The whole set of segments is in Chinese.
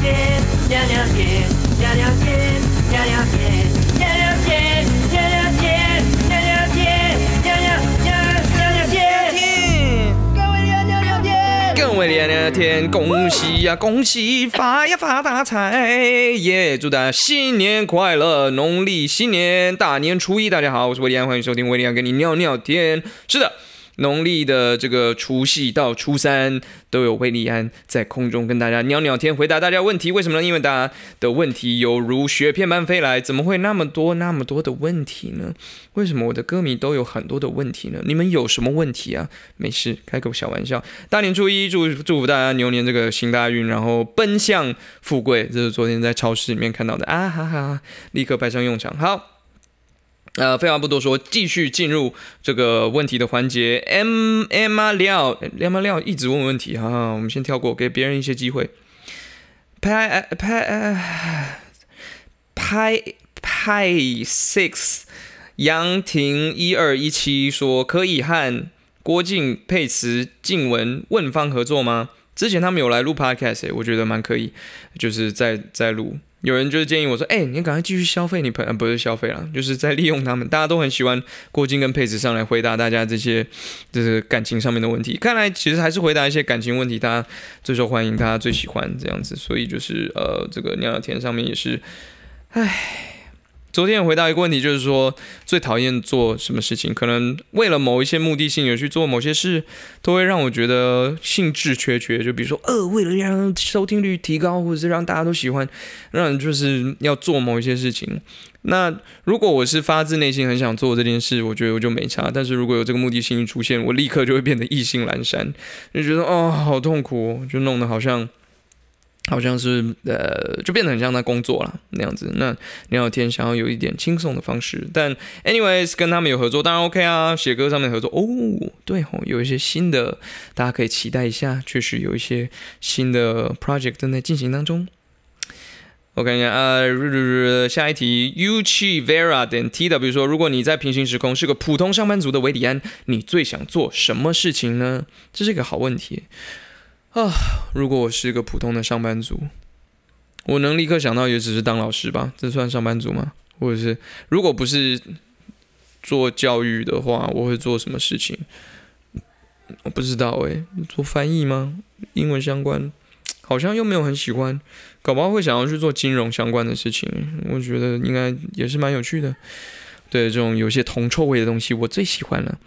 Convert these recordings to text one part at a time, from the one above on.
天，娘娘天，娘娘天，娘娘天，娘娘天，娘娘天，娘娘天，娘娘娘娘娘天，各位娘娘娘天。各位娘娘天，恭喜呀，恭喜发呀发大财耶！祝大家新年快乐，农历新年大年初一，大家好，我是威廉，欢迎收听威廉跟你尿尿天。是的。农历的这个除夕到初三都有威利安在空中跟大家聊聊天，回答大家问题。为什么呢？因为大家的问题犹如雪片般飞来，怎么会那么多那么多的问题呢？为什么我的歌迷都有很多的问题呢？你们有什么问题啊？没事，开个小玩笑。大年初一，祝祝福大家牛年这个行大运，然后奔向富贵。这是昨天在超市里面看到的啊哈哈，立刻派上用场。好。呃，废话不多说，继续进入这个问题的环节。M M 啊廖，M 啊廖一直问问题哈，我们先跳过，给别人一些机会。拍拍拍拍 six 杨婷一二一七说可以和郭靖、佩慈、静雯、问方合作吗？之前他们有来录 podcast，我觉得蛮可以，就是在在录。有人就是建议我说：“哎，你赶快继续消费你朋友，不是消费了，就是在利用他们。大家都很喜欢郭靖跟佩子上来回答大家这些就是感情上面的问题。看来其实还是回答一些感情问题，大家最受欢迎，大家最喜欢这样子。所以就是呃，这个尿尿田上面也是，唉。”昨天有回答一个问题，就是说最讨厌做什么事情？可能为了某一些目的性而去做某些事，都会让我觉得兴致缺缺。就比如说，呃，为了让收听率提高，或者是让大家都喜欢，让人就是要做某一些事情。那如果我是发自内心很想做这件事，我觉得我就没差。但是如果有这个目的性一出现，我立刻就会变得意兴阑珊，就觉得哦，好痛苦，就弄得好像。好像是呃，就变得很像在工作了那样子。那聊聊天想要有一点轻松的方式，但 anyways 跟他们有合作当然 OK 啊。写歌上面合作哦，对哦，有一些新的，大家可以期待一下。确实有一些新的 project 正在进行当中。我看一下呃，下一题，Uchi Vera 点 TW 说，如果你在平行时空是个普通上班族的维里安，你最想做什么事情呢？这是一个好问题。啊，如果我是一个普通的上班族，我能立刻想到也只是当老师吧？这算上班族吗？或者是如果不是做教育的话，我会做什么事情？我不知道诶，做翻译吗？英文相关，好像又没有很喜欢，搞不好会想要去做金融相关的事情。我觉得应该也是蛮有趣的。对，这种有些铜臭味的东西，我最喜欢了。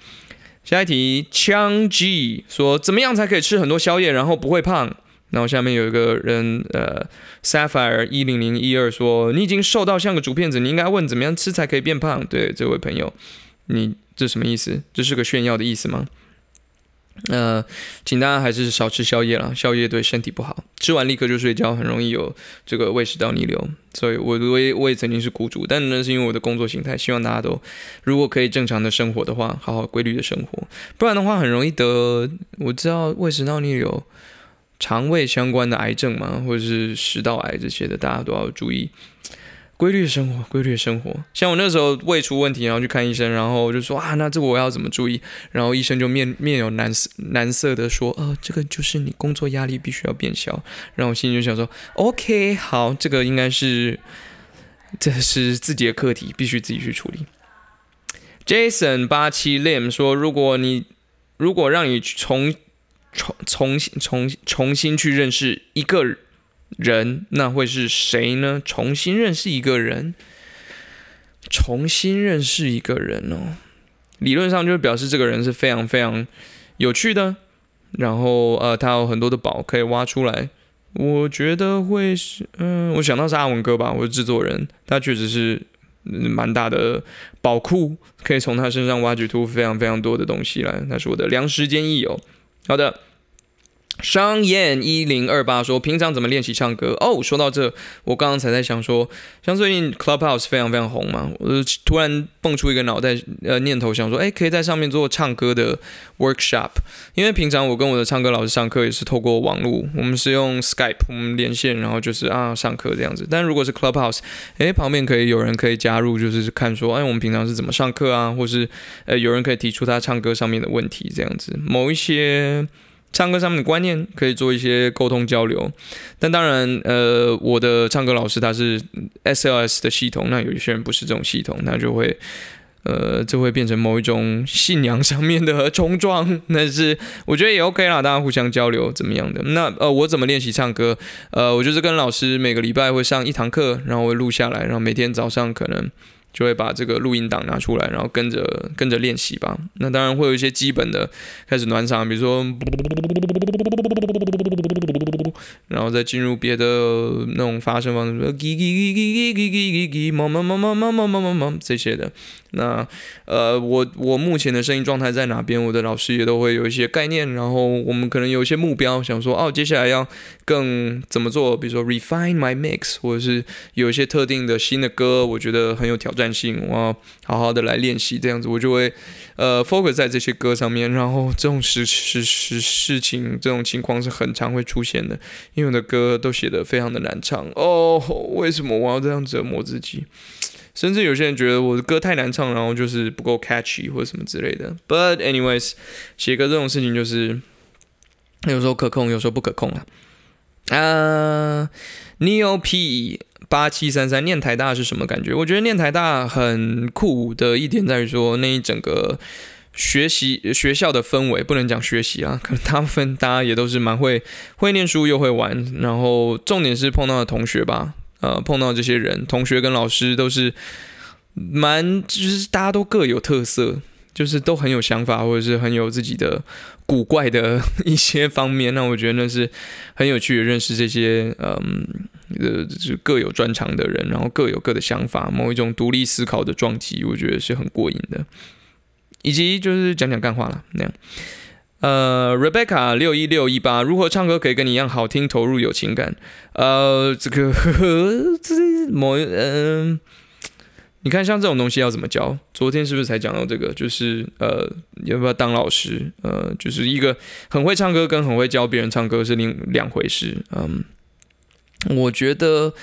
下一题，枪 G 说怎么样才可以吃很多宵夜，然后不会胖？然后下面有一个人，呃，Sapphire 一零零一二说你已经瘦到像个竹片子，你应该问怎么样吃才可以变胖？对，这位朋友，你这什么意思？这是个炫耀的意思吗？呃，请大家还是少吃宵夜了，宵夜对身体不好，吃完立刻就睡觉，很容易有这个胃食道逆流。所以，我我也我也曾经是苦主，但那是因为我的工作形态，希望大家都如果可以正常的生活的话，好好规律的生活，不然的话很容易得。我知道胃食道逆流、肠胃相关的癌症嘛，或者是食道癌这些的，大家都要注意。规律生活，规律生活。像我那时候胃出问题，然后去看医生，然后我就说啊，那这个我要怎么注意？然后医生就面面有难色难色的说，呃，这个就是你工作压力必须要变小。然后我心里就想说，OK，好，这个应该是这是自己的课题，必须自己去处理。Jason 八七 Lim 说，如果你如果让你重重重新重重新去认识一个。人人那会是谁呢？重新认识一个人，重新认识一个人哦。理论上就表示这个人是非常非常有趣的，然后呃，他有很多的宝可以挖出来。我觉得会是，嗯，我想到是阿文哥吧，我是制作人，他确实是蛮大的宝库，可以从他身上挖掘出非常非常多的东西来。他是我的良师坚益友。好的。商燕一零二八说：“平常怎么练习唱歌？”哦，说到这，我刚刚才在想说，像最近 Clubhouse 非常非常红嘛，我就突然蹦出一个脑袋呃念头，想说，哎，可以在上面做唱歌的 workshop。因为平常我跟我的唱歌老师上课也是透过网络，我们是用 Skype，我们连线，然后就是啊上课这样子。但如果是 Clubhouse，哎，旁边可以有人可以加入，就是看说，哎，我们平常是怎么上课啊，或是呃有人可以提出他唱歌上面的问题这样子，某一些。唱歌上面的观念可以做一些沟通交流。但当然，呃，我的唱歌老师他是 SLS 的系统，那有一些人不是这种系统，那就会。呃，这会变成某一种信仰上面的冲撞，但是我觉得也 OK 啦，大家互相交流怎么样的？那呃，我怎么练习唱歌？呃，我就是跟老师每个礼拜会上一堂课，然后会录下来，然后每天早上可能就会把这个录音档拿出来，然后跟着跟着练习吧。那当然会有一些基本的开始暖场，比如说，然后再进入别的那种发声方式，叽叽叽叽叽叽叽叽叽，么么么么么么么么么这些的。那呃，我我目前的声音状态在哪边？我的老师也都会有一些概念，然后我们可能有一些目标，想说哦，接下来要更怎么做？比如说 refine my mix，或者是有一些特定的新的歌，我觉得很有挑战性，我要好好的来练习，这样子我就会呃 focus 在这些歌上面。然后这种事事事事情，这种情况是很常会出现的，因为我的歌都写得非常的难唱哦，为什么我要这样折磨自己？甚至有些人觉得我的歌太难唱，然后就是不够 catchy 或者什么之类的。But anyways，写歌这种事情就是有时候可控，有时候不可控啊。啊，Neo P 八七三三念台大是什么感觉？我觉得念台大很酷的一点在于说，那一整个学习学校的氛围，不能讲学习啊，可能大部分大家也都是蛮会会念书又会玩，然后重点是碰到的同学吧。呃，碰到这些人，同学跟老师都是蛮，就是大家都各有特色，就是都很有想法，或者是很有自己的古怪的 一些方面。那我觉得那是很有趣的，认识这些嗯呃，就各有专长的人，然后各有各的想法，某一种独立思考的撞击，我觉得是很过瘾的。以及就是讲讲干话了那样。呃，Rebecca 六一六一八，如何唱歌可以跟你一样好听、投入、有情感？呃，这个 这某嗯，你看像这种东西要怎么教？昨天是不是才讲到这个？就是呃，要不要当老师？呃，就是一个很会唱歌跟很会教别人唱歌是另两回事。嗯，我觉得。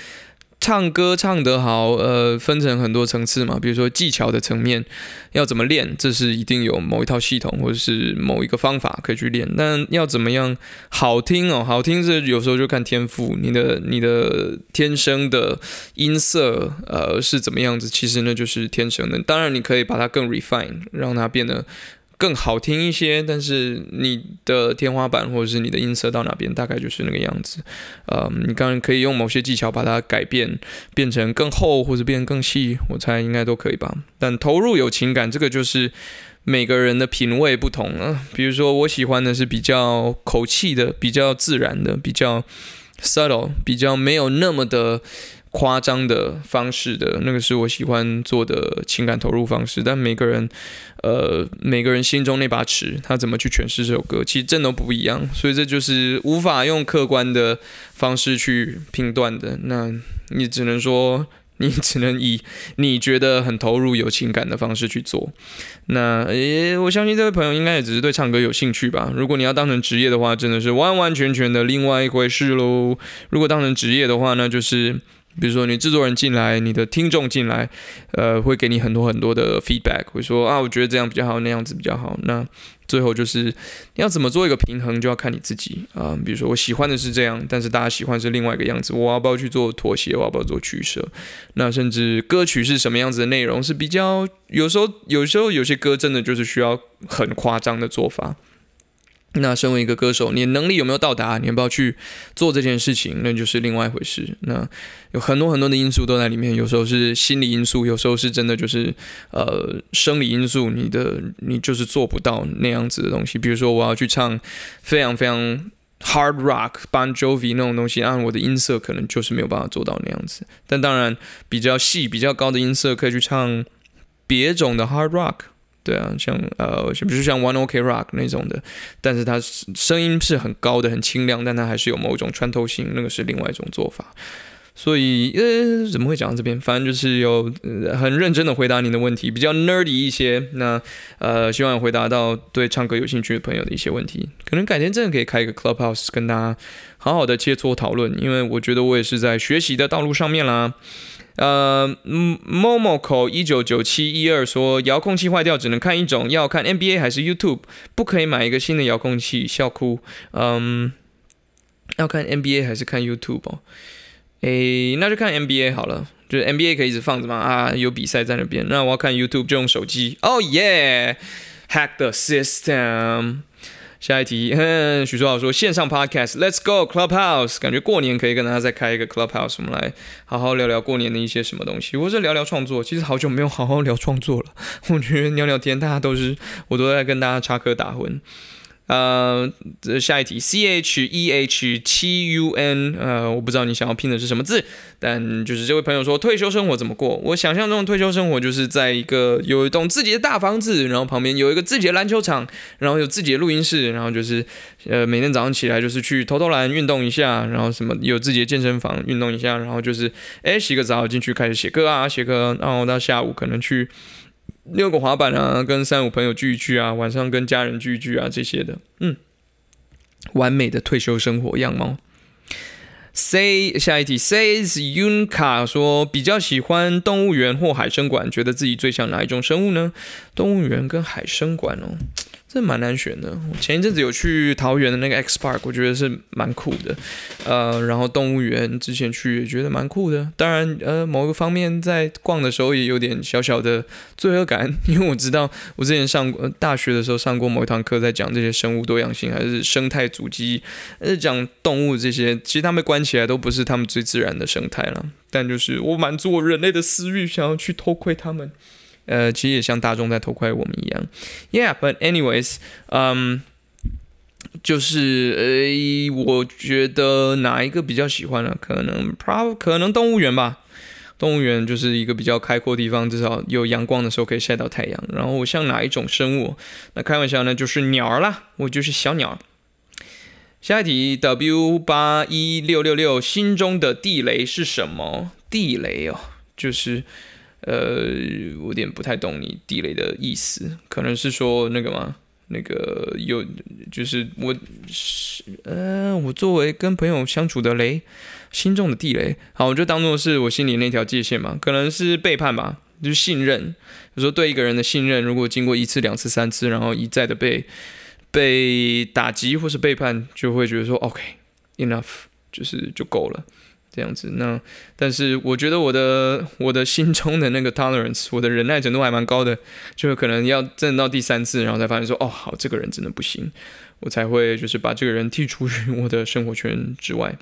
唱歌唱得好，呃，分成很多层次嘛，比如说技巧的层面，要怎么练，这是一定有某一套系统或者是某一个方法可以去练。但要怎么样好听哦？好听是有时候就看天赋，你的你的天生的音色，呃，是怎么样子？其实呢，就是天生的。当然，你可以把它更 refine，让它变得。更好听一些，但是你的天花板或者是你的音色到哪边，大概就是那个样子。呃，你当然可以用某些技巧把它改变，变成更厚或者变更细，我猜应该都可以吧。但投入有情感，这个就是每个人的品味不同了。比如说，我喜欢的是比较口气的、比较自然的、比较 subtle、比较没有那么的。夸张的方式的那个是我喜欢做的情感投入方式，但每个人，呃，每个人心中那把尺，他怎么去诠释这首歌，其实真的不一样，所以这就是无法用客观的方式去评断的。那你只能说，你只能以你觉得很投入、有情感的方式去做。那诶，我相信这位朋友应该也只是对唱歌有兴趣吧。如果你要当成职业的话，真的是完完全全的另外一回事喽。如果当成职业的话，那就是。比如说，你制作人进来，你的听众进来，呃，会给你很多很多的 feedback，会说啊，我觉得这样比较好，那样子比较好。那最后就是你要怎么做一个平衡，就要看你自己啊。比如说，我喜欢的是这样，但是大家喜欢是另外一个样子，我要不要去做妥协？我要不要做取舍？那甚至歌曲是什么样子的内容，是比较有时候，有时候有些歌真的就是需要很夸张的做法。那身为一个歌手，你的能力有没有到达？你要不要去做这件事情？那就是另外一回事。那有很多很多的因素都在里面，有时候是心理因素，有时候是真的就是呃生理因素。你的你就是做不到那样子的东西。比如说我要去唱非常非常 hard rock、Bon Jovi 那种东西，按我的音色可能就是没有办法做到那样子。但当然比较细、比较高的音色可以去唱别种的 hard rock。对啊，像呃，比如像 One Ok Rock 那种的，但是它声音是很高的，很清亮，但它还是有某种穿透性，那个是另外一种做法。所以呃，怎么会讲到这边？反正就是有很认真的回答您的问题，比较 nerdy 一些。那呃，希望回答到对唱歌有兴趣的朋友的一些问题。可能改天真的可以开一个 Clubhouse 跟大家好好的切磋讨论，因为我觉得我也是在学习的道路上面啦。呃，Momoko 一九九七一二说遥控器坏掉只能看一种，要看 NBA 还是 YouTube，不可以买一个新的遥控器，笑哭。嗯，要看 NBA 还是看 YouTube 哦？诶，那就看 NBA 好了，就是 NBA 可以一直放着嘛啊，有比赛在那边。那我要看 YouTube 就用手机。Oh yeah，hack the system。下一题，许叔豪说线上 podcast，Let's go Clubhouse，感觉过年可以跟大家再开一个 Clubhouse，我们来好好聊聊过年的一些什么东西，或者聊聊创作。其实好久没有好好聊创作了，我觉得聊聊天，大家都是我都在跟大家插科打诨。呃，下一题，C H E H 七 U N，呃，我不知道你想要拼的是什么字，但就是这位朋友说退休生活怎么过？我想象中的退休生活就是在一个有一栋自己的大房子，然后旁边有一个自己的篮球场，然后有自己的录音室，然后就是呃每天早上起来就是去投投篮运动一下，然后什么有自己的健身房运动一下，然后就是哎洗个澡进去开始写歌啊写歌，然后到下午可能去。溜个滑板啊，跟三五朋友聚一聚啊，晚上跟家人聚一聚啊，这些的，嗯，完美的退休生活样貌。Say 下一题，Says Yunka 说比较喜欢动物园或海生馆，觉得自己最像哪一种生物呢？动物园跟海生馆哦。这蛮难选的。我前一阵子有去桃园的那个 X Park，我觉得是蛮酷的。呃，然后动物园之前去也觉得蛮酷的。当然，呃，某个方面在逛的时候也有点小小的罪恶感，因为我知道我之前上过大学的时候上过某一堂课，在讲这些生物多样性还是生态足迹，呃，讲动物这些，其实他们关起来都不是他们最自然的生态了。但就是我满足我人类的私欲，想要去偷窥他们。呃，其实也像大众在偷窥我们一样，Yeah，but anyways，嗯，就是呃，我觉得哪一个比较喜欢呢？可能 pro 可能动物园吧，动物园就是一个比较开阔的地方，至少有阳光的时候可以晒到太阳。然后我像哪一种生物？那开玩笑呢，就是鸟儿啦，我就是小鸟。下一题，W 八一六六六，心中的地雷是什么？地雷哦，就是。呃，我有点不太懂你地雷的意思，可能是说那个吗？那个有，就是我是呃，我作为跟朋友相处的雷，心中的地雷，好，我就当做是我心里那条界限嘛，可能是背叛吧，就是信任。有时候对一个人的信任，如果经过一次、两次、三次，然后一再的被被打击或是背叛，就会觉得说，OK，enough，就是就够了。这样子，那但是我觉得我的我的心中的那个 tolerance，我的忍耐程度还蛮高的，就可能要真到第三次，然后才发现说，哦，好，这个人真的不行，我才会就是把这个人剔除于我的生活圈之外。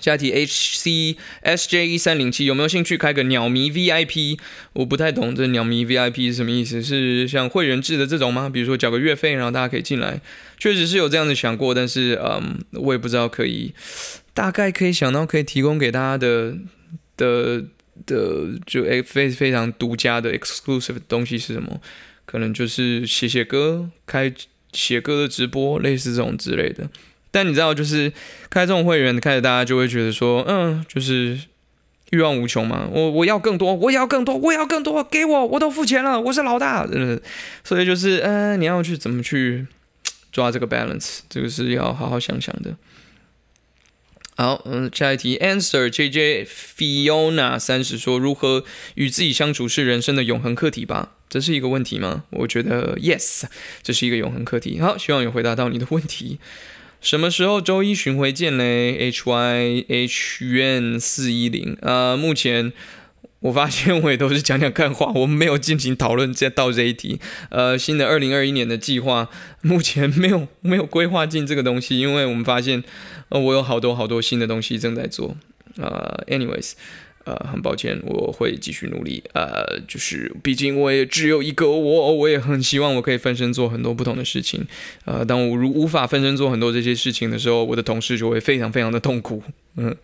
下一题，H C S J 一三零七有没有兴趣开个鸟迷 VIP？我不太懂这鸟迷 VIP 是什么意思，是像会员制的这种吗？比如说缴个月费，然后大家可以进来，确实是有这样子想过，但是嗯，我也不知道可以。大概可以想到可以提供给大家的的的就非非常独家的 exclusive 的东西是什么？可能就是写写歌、开写歌的直播，类似这种之类的。但你知道，就是开这种会员，开始大家就会觉得说，嗯，就是欲望无穷嘛。我我要更多，我也要更多，我也要更多，给我，我都付钱了，我是老大。嗯，所以就是，嗯，你要去怎么去抓这个 balance，这个是要好好想想的。好，嗯，下一题，Answer J J Fiona 三十说，如何与自己相处是人生的永恒课题吧？这是一个问题吗？我觉得 Yes，这是一个永恒课题。好，希望有回答到你的问题。什么时候周一巡回见嘞？H Y H N 四一零。呃，目前。我发现我也都是讲讲看话，我们没有进行讨论。再到这一题，呃，新的二零二一年的计划目前没有没有规划进这个东西，因为我们发现，呃，我有好多好多新的东西正在做。呃，anyways，呃，很抱歉，我会继续努力。呃，就是毕竟我也只有一个我，我也很希望我可以分身做很多不同的事情。呃，当我如无法分身做很多这些事情的时候，我的同事就会非常非常的痛苦。嗯，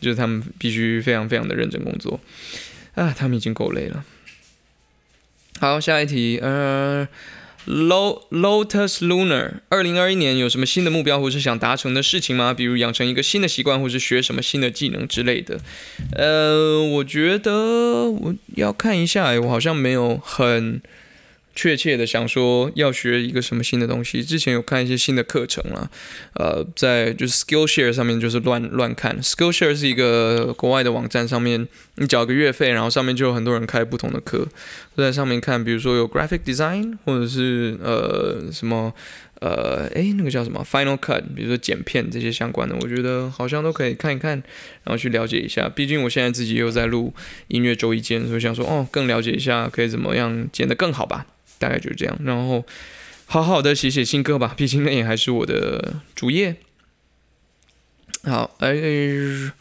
就是他们必须非常非常的认真工作。啊，他们已经够累了。好，下一题，呃，Lotus Lunar，二零二一年有什么新的目标或是想达成的事情吗？比如养成一个新的习惯，或是学什么新的技能之类的。呃，我觉得我要看一下，我好像没有很确切的想说要学一个什么新的东西。之前有看一些新的课程啦，呃，在就是 Skillshare 上面就是乱乱看。Skillshare 是一个国外的网站，上面你缴个月费，然后上面就有很多人开不同的课，在上面看，比如说有 Graphic Design，或者是呃什么。呃，诶，那个叫什么 Final Cut，比如说剪片这些相关的，我觉得好像都可以看一看，然后去了解一下。毕竟我现在自己又在录音乐周一间，所以想说，哦，更了解一下，可以怎么样剪得更好吧？大概就是这样。然后好好的写写新歌吧，毕竟那也还是我的主业。好，哎。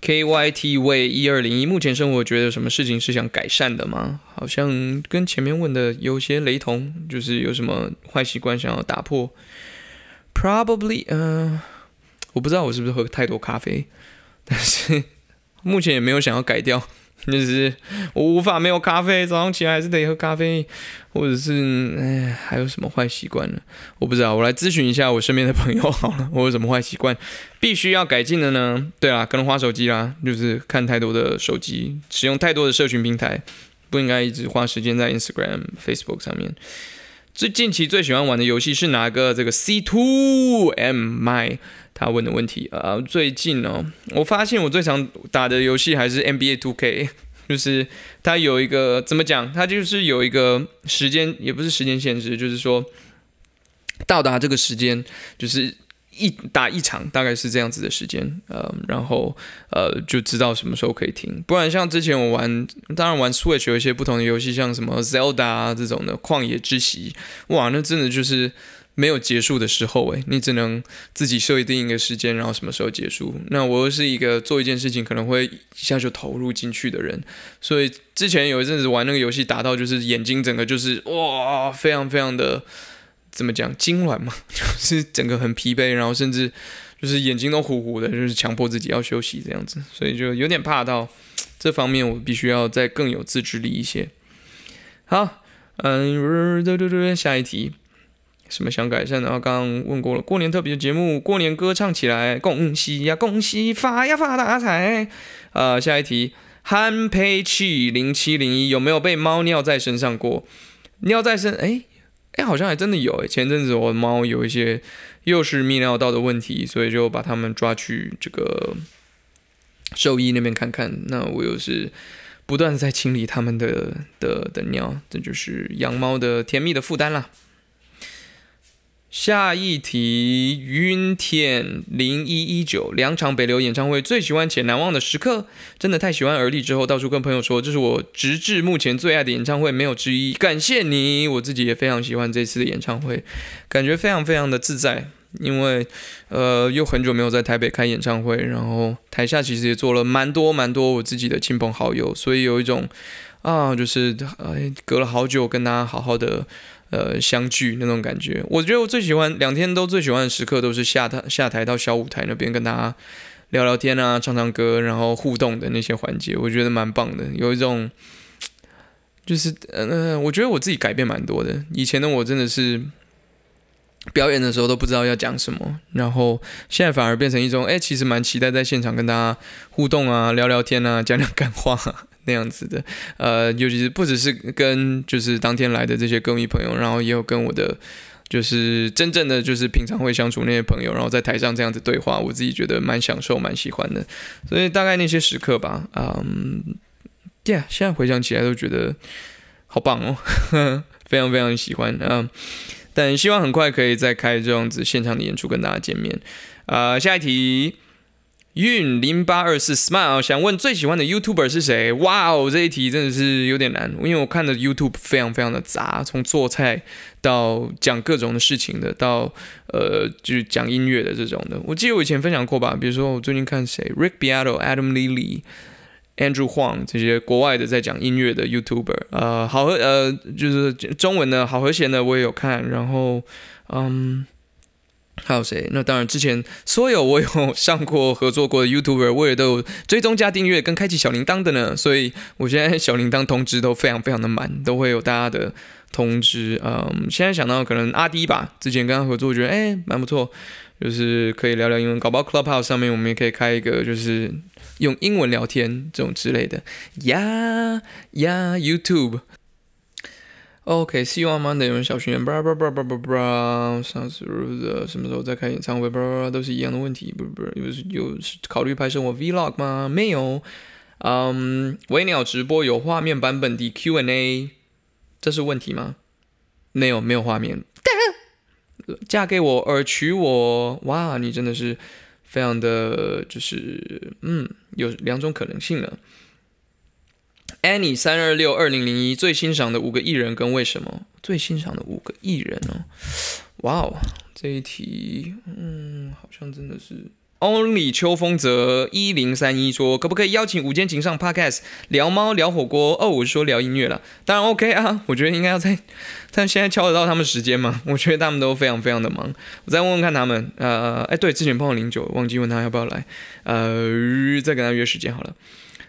，K Y T V 一二零一，目前生活觉得什么事情是想改善的吗？好像跟前面问的有些雷同，就是有什么坏习惯想要打破？Probably，嗯，我不知道我是不是喝太多咖啡，但是 目前也没有想要改掉。就是我无法没有咖啡，早上起来还是得喝咖啡，或者是哎，还有什么坏习惯呢？我不知道，我来咨询一下我身边的朋友好了。我有什么坏习惯必须要改进的呢？对啊，可能花手机啦，就是看太多的手机，使用太多的社群平台，不应该一直花时间在 Instagram、Facebook 上面。最近期最喜欢玩的游戏是哪个？这个 C Two M My。他问的问题啊，最近哦，我发现我最常打的游戏还是 NBA Two K，就是它有一个怎么讲，它就是有一个时间，也不是时间限制，就是说到达这个时间，就是一打一场，大概是这样子的时间，呃，然后呃就知道什么时候可以停，不然像之前我玩，当然玩 Switch 有一些不同的游戏，像什么 Zelda 啊这种的旷野之息，哇，那真的就是。没有结束的时候，诶，你只能自己设定一个时间，然后什么时候结束。那我又是一个做一件事情可能会一下就投入进去的人，所以之前有一阵子玩那个游戏，打到就是眼睛整个就是哇，非常非常的怎么讲痉挛嘛，就是整个很疲惫，然后甚至就是眼睛都糊糊的，就是强迫自己要休息这样子，所以就有点怕到这方面，我必须要再更有自制力一些。好，嗯，对对对，下一题。什么想改善的？啊刚刚问过了，过年特别的节目，过年歌唱起来，恭喜呀，恭喜发呀发大财。呃，下一题，韩佩奇零七零一有没有被猫尿在身上过？尿在身，哎哎，好像还真的有哎。前阵子我的猫有一些又是泌尿道的问题，所以就把它们抓去这个兽医那边看看。那我又是不断在清理它们的的的尿，这就是养猫的甜蜜的负担啦。下一题，云天零一一九，两场北流演唱会最喜欢且难忘的时刻，真的太喜欢而立之后，到处跟朋友说，这是我直至目前最爱的演唱会，没有之一。感谢你，我自己也非常喜欢这次的演唱会，感觉非常非常的自在，因为呃又很久没有在台北开演唱会，然后台下其实也坐了蛮多蛮多我自己的亲朋好友，所以有一种啊，就是哎隔了好久跟大家好好的。呃，相聚那种感觉，我觉得我最喜欢两天都最喜欢的时刻，都是下台下台到小舞台那边跟大家聊聊天啊，唱唱歌，然后互动的那些环节，我觉得蛮棒的。有一种，就是呃，我觉得我自己改变蛮多的。以前的我真的是表演的时候都不知道要讲什么，然后现在反而变成一种，哎，其实蛮期待在现场跟大家互动啊，聊聊天啊，讲讲感话。那样子的，呃，尤其是不只是跟就是当天来的这些歌迷朋友，然后也有跟我的就是真正的就是平常会相处那些朋友，然后在台上这样子对话，我自己觉得蛮享受、蛮喜欢的。所以大概那些时刻吧，嗯，Yeah，现在回想起来都觉得好棒哦，非常非常喜欢啊。但希望很快可以再开这样子现场的演出跟大家见面。啊，下一题。运零八二四 smile 想问最喜欢的 YouTuber 是谁？哇哦，这一题真的是有点难，因为我看的 YouTube 非常非常的杂，从做菜到讲各种的事情的，到呃就是讲音乐的这种的。我记得我以前分享过吧，比如说我最近看谁，Rick Beato、Adam Lilly、Andrew Huang 这些国外的在讲音乐的 YouTuber，呃，好和呃就是中文的好和弦的我也有看，然后嗯。还有谁？那当然，之前所有我有上过合作过的 YouTuber，我也都有追踪加订阅跟开启小铃铛的呢。所以我现在小铃铛通知都非常非常的满，都会有大家的通知。嗯，现在想到可能阿迪吧，之前跟他合作，觉得哎蛮不错，就是可以聊聊英文。搞不好 Clubhouse 上面我们也可以开一个，就是用英文聊天这种之类的。呀呀，YouTube。OK，See you on Monday。有人小学员，叭叭叭叭叭叭，上次什么时候再开演唱会，叭叭叭，都是一样的问题，不不是，有有考虑拍摄我 Vlog 吗？没有。嗯，微鸟直播有画面版本的 Q&A，这是问题吗？没有，没有画面。嫁给我而娶我，哇，你真的是非常的，就是嗯，有两种可能性了。Annie 三二六二零零一最欣赏的五个艺人跟为什么？最欣赏的五个艺人哦，哇哦，这一题，嗯，好像真的是 Only 秋风泽一零三一说，可不可以邀请午间情上 Podcast 聊猫聊火锅？哦，我是说聊音乐了，当然 OK 啊，我觉得应该要在，但现在敲得到他们时间吗？我觉得他们都非常非常的忙，我再问问看他们，呃，哎，对，之前碰到零九，忘记问他要不要来，呃，再跟他约时间好了。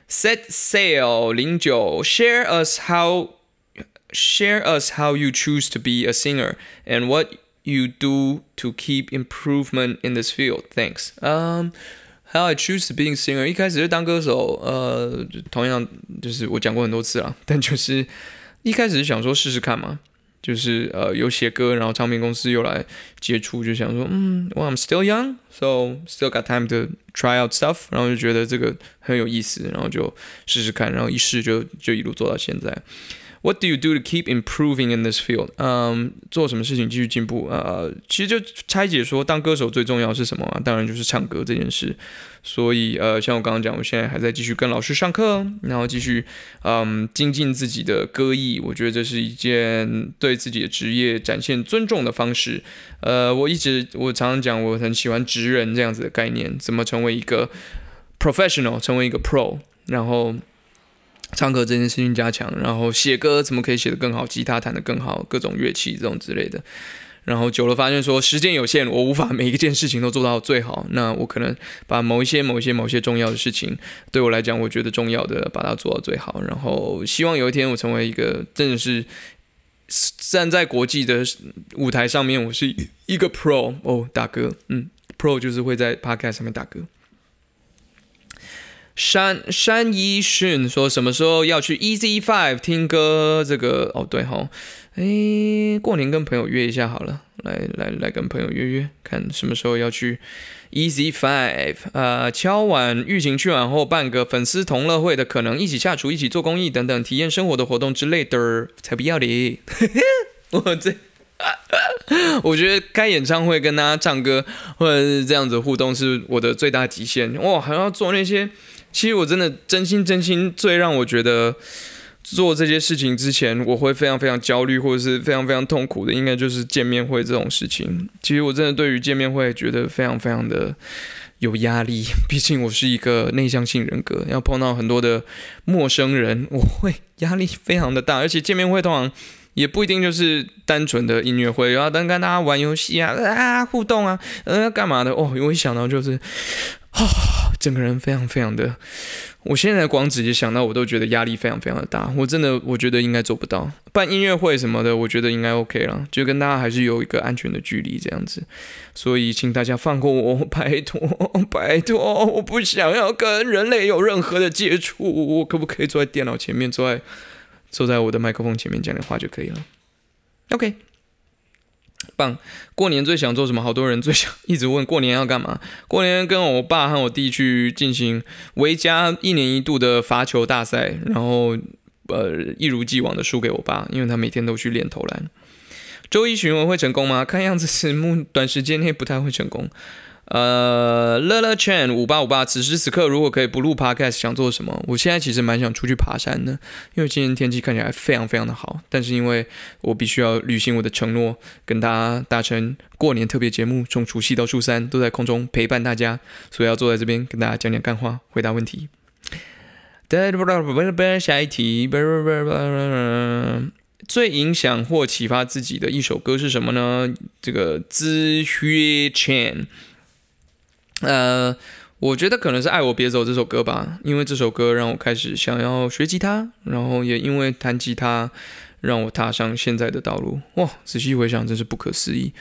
Set sail 零九 share us how share us how you choose to be a singer and what you do to keep improvement in this field. Thanks. Um, how I choose to be a singer，一开始是当歌手，呃，同样就是我讲过很多次了，但就是一开始是想说试试看嘛， 就是呃有写歌，然后唱片公司又来接触，就想说，嗯，Well I'm still young, so still got time to try out stuff，然后就觉得这个很有意思，然后就试试看，然后一试就就一路做到现在。What do you do to keep improving in this field？嗯，做什么事情继续进步？呃，其实就拆解说，当歌手最重要是什么？当然就是唱歌这件事。所以呃，像我刚刚讲，我现在还在继续跟老师上课，然后继续嗯精进自己的歌艺。我觉得这是一件对自己的职业展现尊重的方式。呃，我一直我常常讲，我很喜欢职人这样子的概念，怎么成为一个 professional，成为一个 pro，然后。唱歌这件事情加强，然后写歌怎么可以写得更好？吉他弹得更好，各种乐器这种之类的。然后久了发现说时间有限，我无法每一件事情都做到最好。那我可能把某一些、某一些、某些重要的事情，对我来讲我觉得重要的，把它做到最好。然后希望有一天我成为一个真的是站在国际的舞台上面，我是一个 pro 哦，大哥，嗯，pro 就是会在 podcast 上面打歌。山山一迅说什么时候要去 Easy Five 听歌？这个哦对哈，哎，过年跟朋友约一下好了，来来来跟朋友约约，看什么时候要去 Easy Five。呃，敲碗预警去完后办个粉丝同乐会的，可能一起下厨、一起做公益等等体验生活的活动之类的，才不要哩！我这，我觉得开演唱会跟大家唱歌或者是这样子互动是我的最大极限。哇，还要做那些。其实我真的真心真心最让我觉得做这些事情之前我会非常非常焦虑或者是非常非常痛苦的，应该就是见面会这种事情。其实我真的对于见面会觉得非常非常的有压力，毕竟我是一个内向性人格，要碰到很多的陌生人，我会压力非常的大。而且见面会通常也不一定就是单纯的音乐会，然后跟大家玩游戏啊啊互动啊，呃干嘛的哦，我一想到就是啊。整个人非常非常的，我现在光直接想到我都觉得压力非常非常的大。我真的我觉得应该做不到办音乐会什么的，我觉得应该 OK 了，就跟大家还是有一个安全的距离这样子。所以请大家放过我，拜托 拜托，我不想要跟人类有任何的接触。我可不可以坐在电脑前面，坐在坐在我的麦克风前面讲点话就可以了？OK。棒！过年最想做什么？好多人最想 一直问过年要干嘛。过年跟我爸和我弟去进行维家一年一度的罚球大赛，然后呃一如既往的输给我爸，因为他每天都去练投篮。周一询问会成功吗？看样子是目短时间内不太会成功。呃，乐乐圈五八五八，此时此刻如果可以不录 podcast，想做什么？我现在其实蛮想出去爬山的，因为今天天气看起来非常非常的好。但是因为我必须要履行我的承诺，跟大家达成过年特别节目，从除夕到初三都在空中陪伴大家，所以要坐在这边跟大家讲讲干话，回答问题。下一题，最影响或启发自己的一首歌是什么呢？这个资薛谦。呃，我觉得可能是《爱我别走》这首歌吧，因为这首歌让我开始想要学吉他，然后也因为弹吉他让我踏上现在的道路。哇，仔细回想，真是不可思议。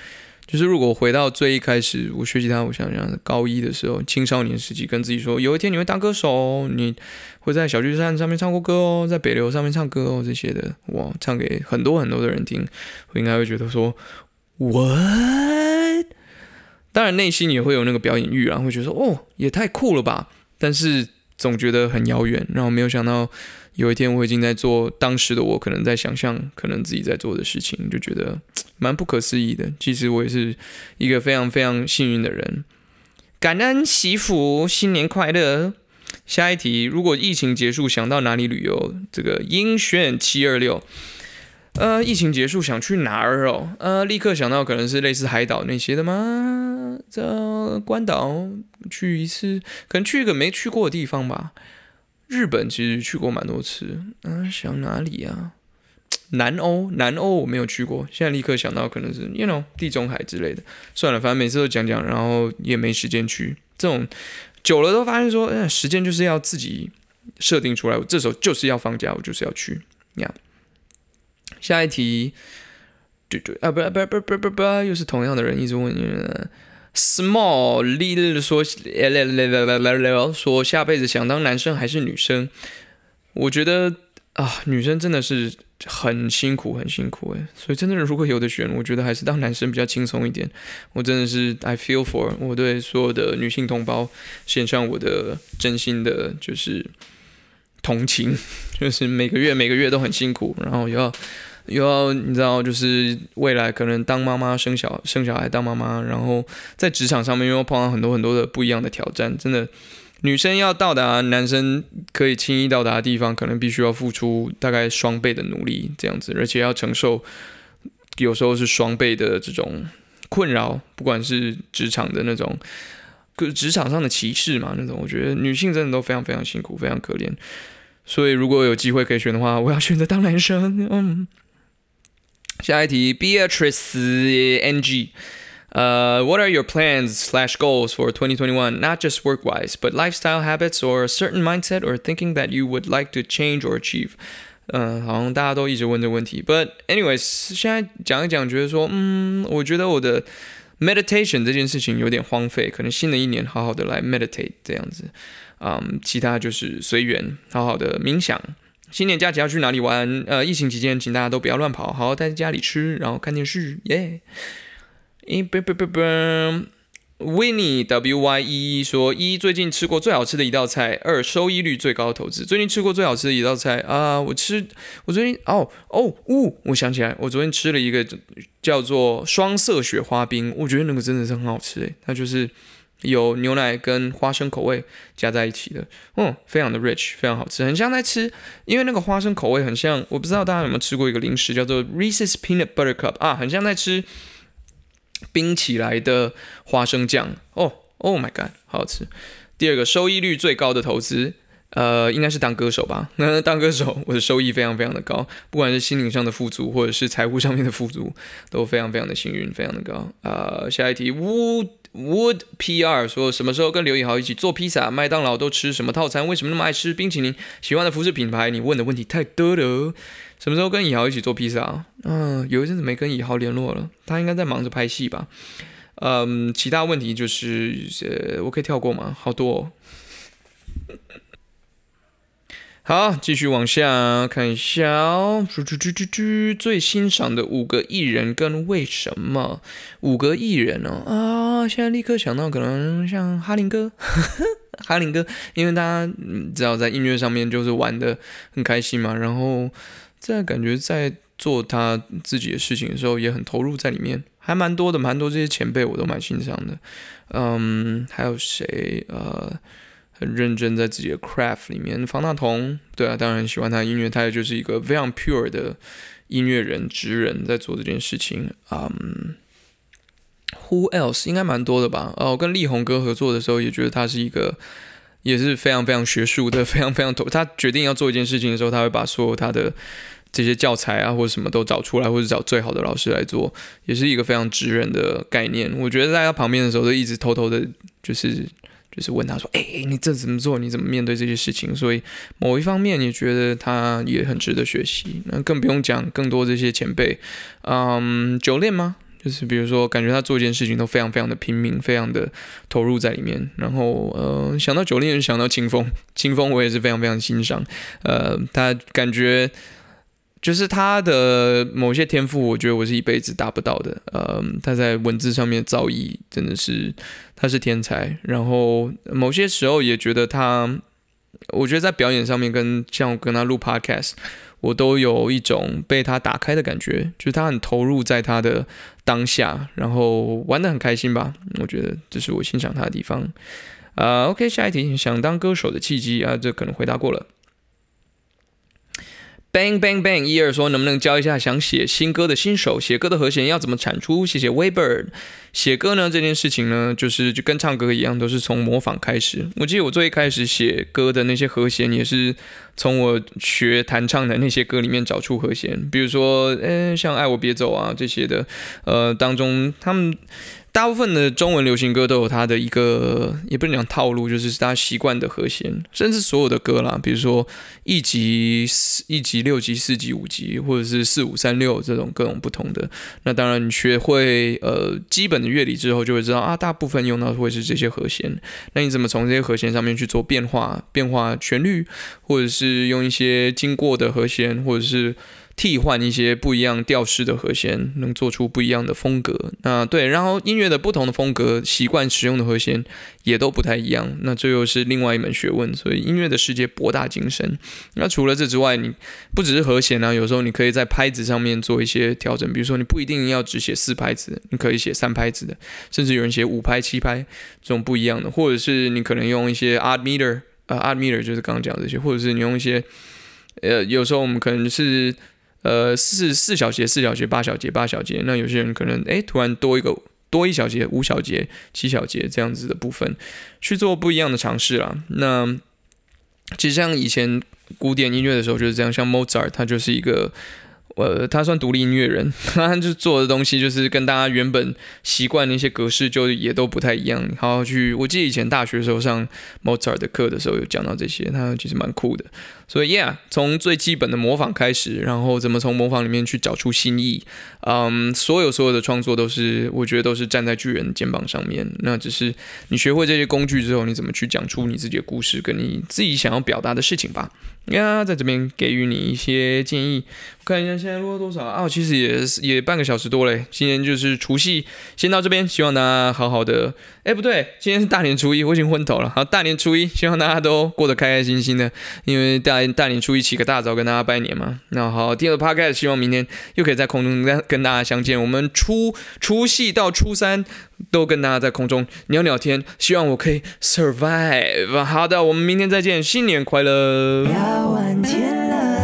就是如果回到最一开始我学吉他，我想想高一的时候，青少年时期，跟自己说，有一天你会当歌手，你会在小巨蛋上面唱过歌哦，在北流上面唱歌哦，这些的，哇，唱给很多很多的人听，我应该会觉得说，what？当然内心也会有那个表演欲啊，会觉得说，哦，也太酷了吧，但是总觉得很遥远，然后没有想到。有一天我已经在做当时的我可能在想象可能自己在做的事情，就觉得蛮不可思议的。其实我也是一个非常非常幸运的人。感恩祈福，新年快乐。下一题，如果疫情结束，想到哪里旅游？这个英选七二六。呃，疫情结束想去哪儿哦？呃，立刻想到可能是类似海岛那些的吗？这关岛去一次，可能去一个没去过的地方吧。日本其实去过蛮多次，嗯，想哪里啊？南欧，南欧我没有去过，现在立刻想到可能是，you know，地中海之类的。算了，反正每次都讲讲，然后也没时间去。这种久了都发现说，嗯，时间就是要自己设定出来，我这时候就是要放假，我就是要去。呀，下一题，对对啊，不不不不不不，又是同样的人一直问。Small little 说，说下辈子想当男生还是女生？我觉得啊，女生真的是很辛苦，很辛苦诶。所以真的，如果有的选，我觉得还是当男生比较轻松一点。我真的是 I feel for 我对所有的女性同胞献上我的真心的，就是同情，就是每个月每个月都很辛苦，然后要。又要你知道，就是未来可能当妈妈生小生小孩当妈妈，然后在职场上面又要碰到很多很多的不一样的挑战。真的，女生要到达男生可以轻易到达的地方，可能必须要付出大概双倍的努力，这样子，而且要承受有时候是双倍的这种困扰，不管是职场的那种，职场上的歧视嘛，那种，我觉得女性真的都非常非常辛苦，非常可怜。所以如果有机会可以选的话，我要选择当男生。嗯。下一题，Beatrice NG，呃、uh,，What are your plans slash goals for 2021? Not just work wise, but lifestyle habits or a certain mindset or thinking that you would like to change or achieve. 嗯，好像大家都一直问这个问题。But anyways，现在讲一讲，觉得说，嗯，我觉得我的 meditation 这件事情有点荒废，可能新的一年好好的来 meditate 这样子。嗯，其他就是随缘，好好的冥想。 新年假期要去哪里玩？呃，疫情期间，请大家都不要乱跑，好好待在家里吃，然后看电视，耶！一不不不不，Winnie W Y E 说：一最近吃过最好吃的一道菜，二收益率最高的投资。最近吃过最好吃的一道菜啊，我吃我最近哦哦呜，我想起来，我昨天吃了一个叫做双色雪花冰，我觉得那个真的是很好吃诶，它就是。有牛奶跟花生口味加在一起的，嗯，非常的 rich，非常好吃，很像在吃，因为那个花生口味很像，我不知道大家有没有吃过一个零食叫做 Reese's Peanut Butter Cup 啊，很像在吃冰起来的花生酱，哦，Oh my god，好好吃。第二个收益率最高的投资。呃，应该是当歌手吧。那 当歌手，我的收益非常非常的高，不管是心灵上的富足，或者是财务上面的富足，都非常非常的幸运，非常的高。呃，下一题，Wood Wood PR 说，什么时候跟刘以豪一起做披萨？麦当劳都吃什么套餐？为什么那么爱吃冰淇淋？喜欢的服饰品牌？你问的问题太多了。什么时候跟以豪一起做披萨？嗯，有一阵子没跟以豪联络了，他应该在忙着拍戏吧。嗯，其他问题就是，呃，我可以跳过吗？好多。哦。好，继续往下看一下哦。最欣赏的五个艺人跟为什么？五个艺人哦啊，现在立刻想到可能像哈林哥，哈林哥，因为他知道在音乐上面就是玩的很开心嘛，然后在感觉在做他自己的事情的时候也很投入在里面，还蛮多的，蛮多这些前辈我都蛮欣赏的。嗯，还有谁？呃。很认真在自己的 craft 里面，方大同，对啊，当然喜欢他的音乐，他也就是一个非常 pure 的音乐人、职人，在做这件事情。嗯，Who else 应该蛮多的吧？哦，我跟力宏哥合作的时候，也觉得他是一个，也是非常非常学术的，非常非常投。他决定要做一件事情的时候，他会把所有他的这些教材啊，或者什么都找出来，或者找最好的老师来做，也是一个非常职人的概念。我觉得在他旁边的时候，都一直偷偷的，就是。就是问他说：“哎，你这怎么做？你怎么面对这些事情？”所以某一方面，你觉得他也很值得学习。那更不用讲更多这些前辈，嗯，九炼吗？就是比如说，感觉他做一件事情都非常非常的拼命，非常的投入在里面。然后呃，想到九令人，想到清风，清风我也是非常非常欣赏。呃，他感觉就是他的某些天赋，我觉得我是一辈子达不到的。呃，他在文字上面造诣真的是他是天才。然后某些时候也觉得他，我觉得在表演上面跟像我跟他录 podcast。我都有一种被他打开的感觉，就是他很投入在他的当下，然后玩得很开心吧。我觉得这是我欣赏他的地方。啊，OK，下一题，想当歌手的契机啊，这可能回答过了。Bang bang bang！一二说能不能教一下想写新歌的新手写歌的和弦要怎么产出？谢谢 Weber。写歌呢这件事情呢，就是就跟唱歌一样，都是从模仿开始。我记得我最一开始写歌的那些和弦，也是从我学弹唱的那些歌里面找出和弦。比如说，嗯，像爱我别走啊这些的，呃，当中他们。大部分的中文流行歌都有它的一个，也不能讲套路，就是大家习惯的和弦，甚至所有的歌啦，比如说一级、一级、六级、四级、五级，或者是四五三六这种各种不同的。那当然，你学会呃基本的乐理之后，就会知道啊，大部分用到会是这些和弦。那你怎么从这些和弦上面去做变化，变化旋律，或者是用一些经过的和弦，或者是。替换一些不一样调式的和弦，能做出不一样的风格。那对，然后音乐的不同的风格，习惯使用的和弦也都不太一样。那这又是另外一门学问。所以音乐的世界博大精深。那除了这之外，你不只是和弦啊，有时候你可以在拍子上面做一些调整。比如说，你不一定要只写四拍子，你可以写三拍子的，甚至有人写五拍、七拍这种不一样的。或者是你可能用一些 odd meter，呃，odd meter 就是刚刚讲这些，或者是你用一些，呃，有时候我们可能是。呃，四四小节、四小节、八小节、八小节，那有些人可能哎，突然多一个多一小节、五小节、七小节这样子的部分，去做不一样的尝试啦。那其实像以前古典音乐的时候就是这样，像 Mozart，他就是一个。呃，他算独立音乐人，他就做的东西就是跟大家原本习惯那些格式就也都不太一样。好好去，我记得以前大学的时候上 Mozart 的课的时候有讲到这些，他其实蛮酷的。所以，Yeah，从最基本的模仿开始，然后怎么从模仿里面去找出新意，嗯，所有所有的创作都是我觉得都是站在巨人的肩膀上面。那只是你学会这些工具之后，你怎么去讲出你自己的故事，跟你自己想要表达的事情吧。呀，在这边给予你一些建议。我看一下现在录了多少啊？其实也也半个小时多嘞。今天就是除夕，先到这边，希望大家好好的。哎，不对，今天是大年初一，我已经昏头了。好，大年初一，希望大家都过得开开心心的，因为大大年初一起个大早跟大家拜年嘛。那好，第二个 podcast，希望明天又可以在空中跟跟大家相见。我们初除夕到初三都跟大家在空中聊聊天，希望我可以 survive。好的，我们明天再见，新年快乐。天。